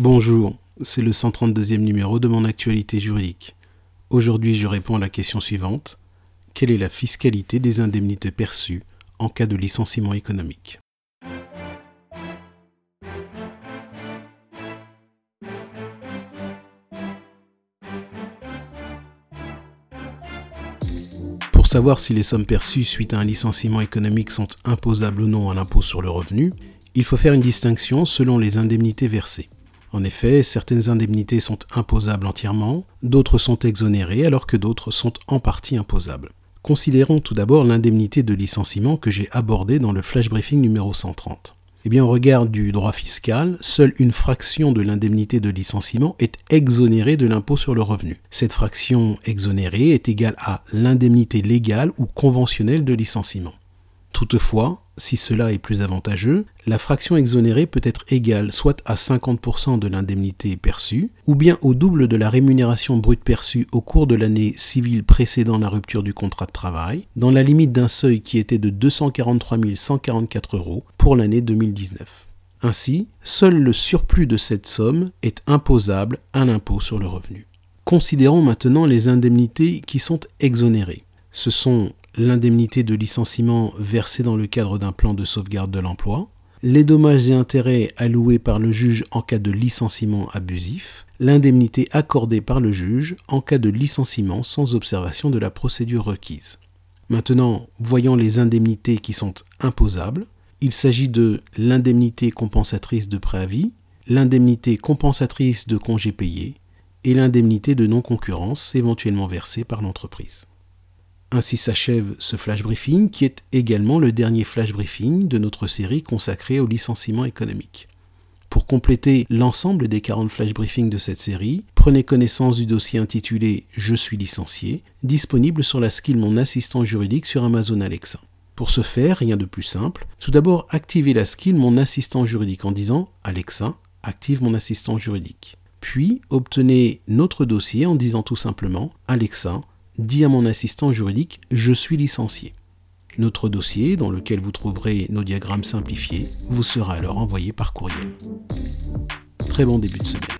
Bonjour, c'est le 132e numéro de mon actualité juridique. Aujourd'hui, je réponds à la question suivante. Quelle est la fiscalité des indemnités perçues en cas de licenciement économique? Pour savoir si les sommes perçues suite à un licenciement économique sont imposables ou non à l'impôt sur le revenu, il faut faire une distinction selon les indemnités versées. En effet, certaines indemnités sont imposables entièrement, d'autres sont exonérées alors que d'autres sont en partie imposables. Considérons tout d'abord l'indemnité de licenciement que j'ai abordée dans le flash briefing numéro 130. Eh bien, au regard du droit fiscal, seule une fraction de l'indemnité de licenciement est exonérée de l'impôt sur le revenu. Cette fraction exonérée est égale à l'indemnité légale ou conventionnelle de licenciement. Toutefois, si cela est plus avantageux, la fraction exonérée peut être égale soit à 50% de l'indemnité perçue, ou bien au double de la rémunération brute perçue au cours de l'année civile précédant la rupture du contrat de travail, dans la limite d'un seuil qui était de 243 144 euros pour l'année 2019. Ainsi, seul le surplus de cette somme est imposable à l'impôt sur le revenu. Considérons maintenant les indemnités qui sont exonérées. Ce sont l'indemnité de licenciement versée dans le cadre d'un plan de sauvegarde de l'emploi, les dommages et intérêts alloués par le juge en cas de licenciement abusif, l'indemnité accordée par le juge en cas de licenciement sans observation de la procédure requise. Maintenant, voyons les indemnités qui sont imposables. Il s'agit de l'indemnité compensatrice de préavis, l'indemnité compensatrice de congés payés et l'indemnité de non-concurrence éventuellement versée par l'entreprise. Ainsi s'achève ce flash briefing qui est également le dernier flash briefing de notre série consacrée au licenciement économique. Pour compléter l'ensemble des 40 flash briefings de cette série, prenez connaissance du dossier intitulé Je suis licencié, disponible sur la skill Mon assistant juridique sur Amazon Alexa. Pour ce faire, rien de plus simple. Tout d'abord, activez la skill Mon assistant juridique en disant Alexa, active mon assistant juridique. Puis, obtenez notre dossier en disant tout simplement Alexa, dis à mon assistant juridique Je suis licencié. Notre dossier, dans lequel vous trouverez nos diagrammes simplifiés, vous sera alors envoyé par courriel. Très bon début de semaine.